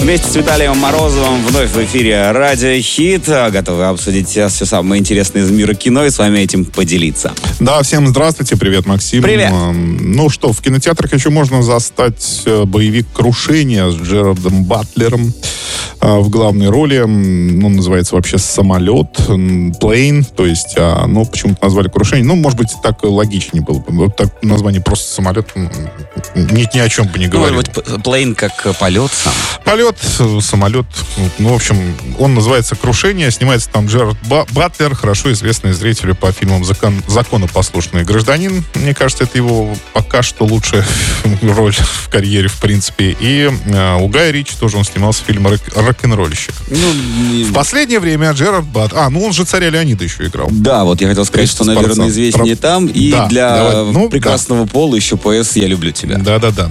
Вместе с Виталием Морозовым вновь в эфире Радио Хит. Готовы обсудить все самое интересное из мира кино и с вами этим поделиться. Да, всем здравствуйте. Привет, Максим. Привет. Ну что, в кинотеатрах еще можно застать э, боевик «Крушение» с Джерардом Батлером э, в главной роли. Он называется вообще «Самолет», «Плейн», то есть, а, ну, почему-то назвали «Крушение». Ну, может быть, так логичнее было бы. Вот так название просто «Самолет» ни, ни о чем бы не Ну, говорил. вот п- плейн как э, полет сам. Полет, э, самолет, ну, в общем, он называется «Крушение», снимается там Джерард Ба- Батлер, хорошо известный зрителю по фильмам «Закон, «Законопослушный гражданин». Мне кажется, это его пока что лучшая роль в карьере, в принципе. И э, у Гая Ричи тоже он снимался в фильме «Рок- «Рок-н-ролльщик». Ну, и- В последнее время Джерард Бат... А, ну он же царя Леонида еще играл. да, вот я хотел сказать, что, наверное, известнее Про- там. И Да, для давай. Ну, прекрасного пола еще ПС «Я люблю тебя». Да-да-да.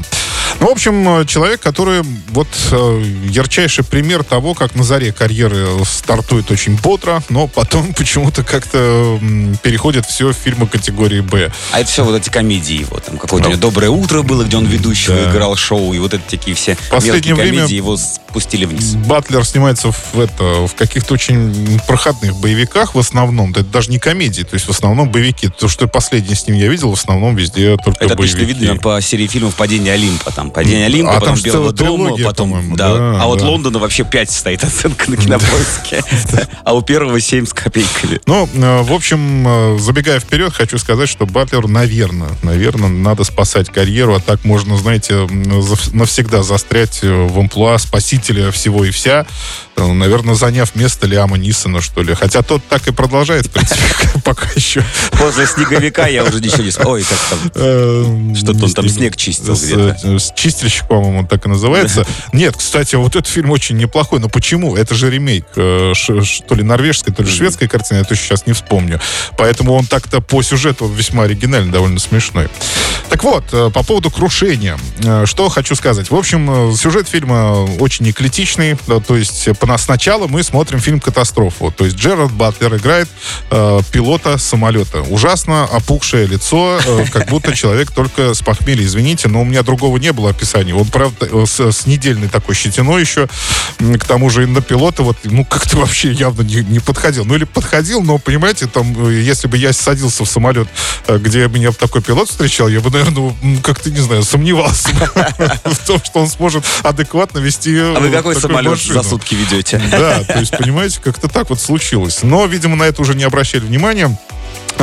Ну, в общем, э, человек, который вот э, ярчайший пример того, как на заре карьеры стартует очень бодро, но потом почему-то как-то переходит все в фильмы категории «Б». А это все вот эти комедии его. Там какое-то у него «Доброе утро» было, где он ведущего Да. играл шоу. И вот это такие все Последнее мелкие время- комедии его спустили вниз. Батлер снимается в, это, в каких-то очень проходных боевиках в основном. Да Это даже не комедии, то есть в основном боевики. То, что последнее с ним я видел, в основном везде только Это боевики. отлично видно по серии фильмов «Падение Олимпа». Там «Падение Олимпа», А потом там «Белого дома», потом... да. Да, а вот да. Лондона вообще 5 стоит оценка на кинопоиске. А у первого 7 с копейками. Ну, э, в общем, э, забегая вперед, хочу сказать, что Батлер, наверное, наверное, надо спасать карьеру, а так можно, знаете, навсегда застрять э, в амплуа спасителя всего и вся, наверное, заняв место Лиама Нисона, что ли. Хотя тот так и продолжает, в принципе, пока еще. После «Снеговика» я уже ничего не... с- Ой, как там... Э, Что-то он там снег чистил где-то. э, Чистильщик, по-моему, он так и называется. Нет, кстати, вот этот фильм очень неплохой. Но почему? Это же ремейк. э, То ли норвежской, то ли шведской картины, я точно сейчас не вспомню. Поэтому он так-то по сюжету весьма оригинальный, довольно смешной. Так вот, э, по поводу крушения. Э, Что хочу сказать. В общем, э, сюжет фильма очень эклетичный. да, То есть сначала мы смотрим фильм «Катастрофу». То есть Джерард Батлер играет э, пилота самолета. Ужасно опухшее лицо, э, как будто человек только с похмелья. Извините, но у меня другого не было описания. Он, правда, с, с недельной такой щетиной еще. К тому же и на пилота вот, ну, как-то вообще явно не, не подходил. Ну, или подходил, но, понимаете, там, если бы я садился в самолет, где меня такой пилот встречал, я бы, наверное, м, как-то, не знаю, сомневался в том, что он сможет адекватно вести А вы э, какой самолет за сутки ведете? Да, то есть, понимаете, как-то так вот случилось. Но, видимо, на это уже не обращали внимания.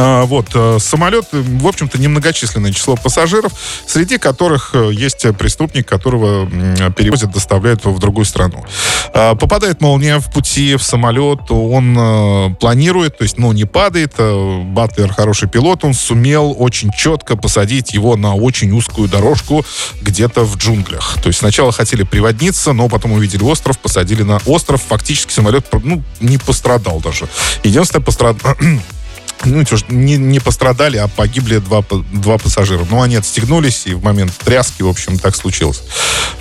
А, Вот, э, самолет, э, в общем-то, немногочисленное число пассажиров, среди которых э, есть преступник, которого перевозят, доставляют в другую страну. А, Попадает молния в пути, в самолет, он планирует, то есть, ну, не падает. э, Батлер хороший пилот, он сумел очень четко посадить его на очень узкую дорожку где-то в джунглях. То есть сначала хотели приводниться, но потом увидели остров, посадили на остров. Фактически самолет ну, не пострадал даже. Единственное, пострадал... Ну, что не, не пострадали, а погибли два, два пассажира. Но они отстегнулись, и в момент тряски, в общем, так случилось.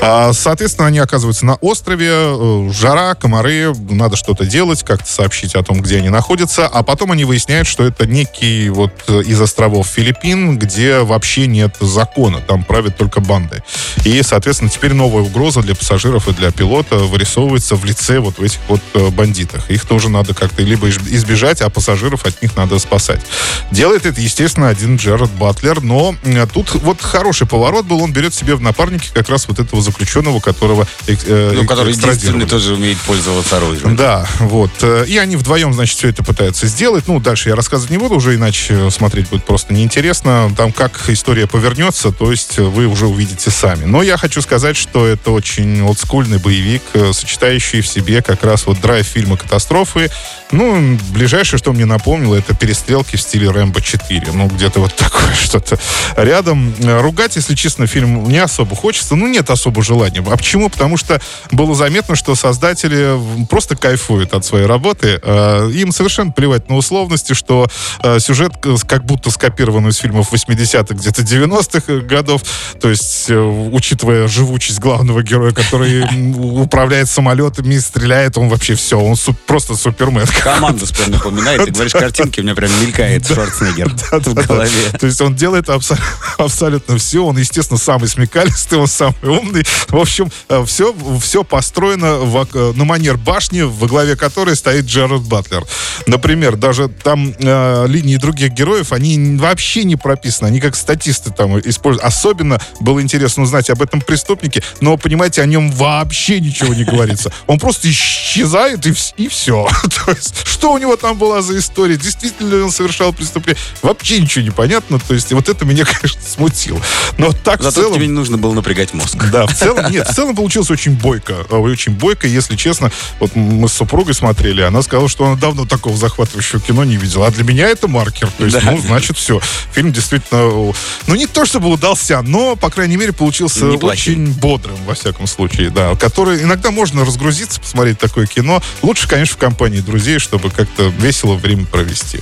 А, соответственно, они оказываются на острове, э, жара, комары, надо что-то делать, как-то сообщить о том, где они находятся, а потом они выясняют, что это некий вот э, из островов Филиппин, где вообще нет закона, там правят только банды. И, соответственно, теперь новая угроза для пассажиров и для пилота вырисовывается в лице вот этих вот э, бандитах. Их тоже надо как-то либо избежать, а пассажиров от них надо спасать. Делает это, естественно, один Джерард Батлер, но э, тут вот хороший поворот был, он берет себе в напарники как раз вот этого заключенного, которого э, э, Ну, который единственный тоже умеет пользоваться оружием. Да, вот. Э, И они вдвоем, значит, все это пытаются сделать. Ну, дальше я рассказывать не буду, уже иначе смотреть будет просто неинтересно. Там как история повернется, то есть вы уже увидите сами. Но я хочу сказать, что это очень олдскульный боевик, сочетающий в себе как раз вот драйв фильма «Катастрофы». Ну, ближайшее, что мне напомнило, это перестрелки в стиле «Рэмбо 4». Ну, где-то вот такое что-то рядом. Э, Ругать, если честно, фильм не особо хочется. Ну, нет особо желания. А почему? Потому что было заметно, что создатели просто кайфуют от своей работы. Э, Им совершенно плевать на условности, что э, сюжет как будто скопирован из фильмов 80-х, где-то 90-х годов. То есть, учитывая живучесть главного героя, который управляет самолетами, стреляет, он вообще все, он просто супермен. Команду прям напоминает. Ты говоришь картинки, меня прям прям мелькает Шварценеггер в голове. То есть он делает абсолютно все. Он, естественно, самый смекалистый, он самый умный. В общем, все, э, все построено э, на манер башни, во главе которой стоит Джерард Батлер. Например, даже там э, линии других героев, они вообще не прописаны. Они как статисты там используют. Особенно было интересно узнать об этом преступнике, но, понимаете, о нем вообще ничего не говорится. Он просто исчезает и, и все. То есть, что у него там была за история? Действительно он совершал преступление? Вообще ничего не понятно. То есть, вот это меня, конечно, смутило. Но так Зато в целом... тебе не нужно было напрягать мозг. Да, в целом, нет, в целом получилось очень бойко. Э, очень бойко, если честно. Вот мы с супругой смотрели, она сказала, что она давно такого захватывающего кино не видела. А для меня это маркер. То есть, да. ну, значит, все. Фильм действительно, ну, не то чтобы удался, но, по крайней мере, получился очень бодрым, во всяком случае, да. Который иногда можно разгрузиться, посмотреть такое кино. Лучше, конечно, в компании друзей, чтобы как-то весело время провести.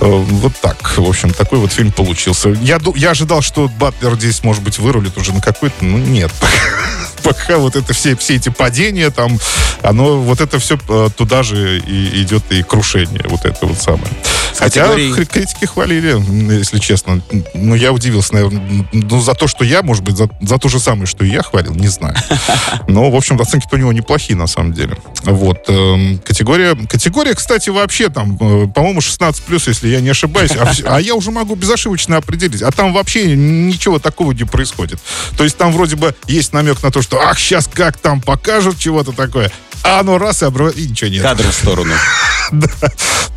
Э, вот так, в общем, такой вот фильм получился. Я, я ожидал, что Батлер здесь, может быть, вырулит уже на какой-то, ну, нет. Пока вот это все, все эти падения там, оно, вот это все э, туда же и идет и крушение, вот это вот самое. Хотя категории... критики хвалили, если честно. Ну, я удивился, наверное, ну, за то, что я, может быть, за, за то же самое, что и я хвалил, не знаю. Но, в общем, оценки-то у него неплохие, на самом деле. Вот. Эм, категория, категория, кстати, вообще там, э, по-моему, 16+, если я не ошибаюсь. А, а я уже могу безошибочно определить. А там вообще ничего такого не происходит. То есть там вроде бы есть намек на то, что ах, сейчас как там покажут чего-то такое. А оно раз и обрывает, и ничего нет. Кадр в сторону. да.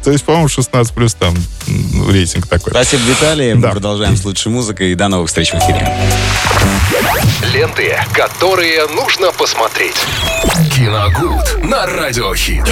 То есть, по-моему, 16 плюс там рейтинг такой. Спасибо, Виталий. Мы продолжаем с лучшей музыкой. И до новых встреч в эфире. Ленты, которые нужно посмотреть. Киногуд на радиохит.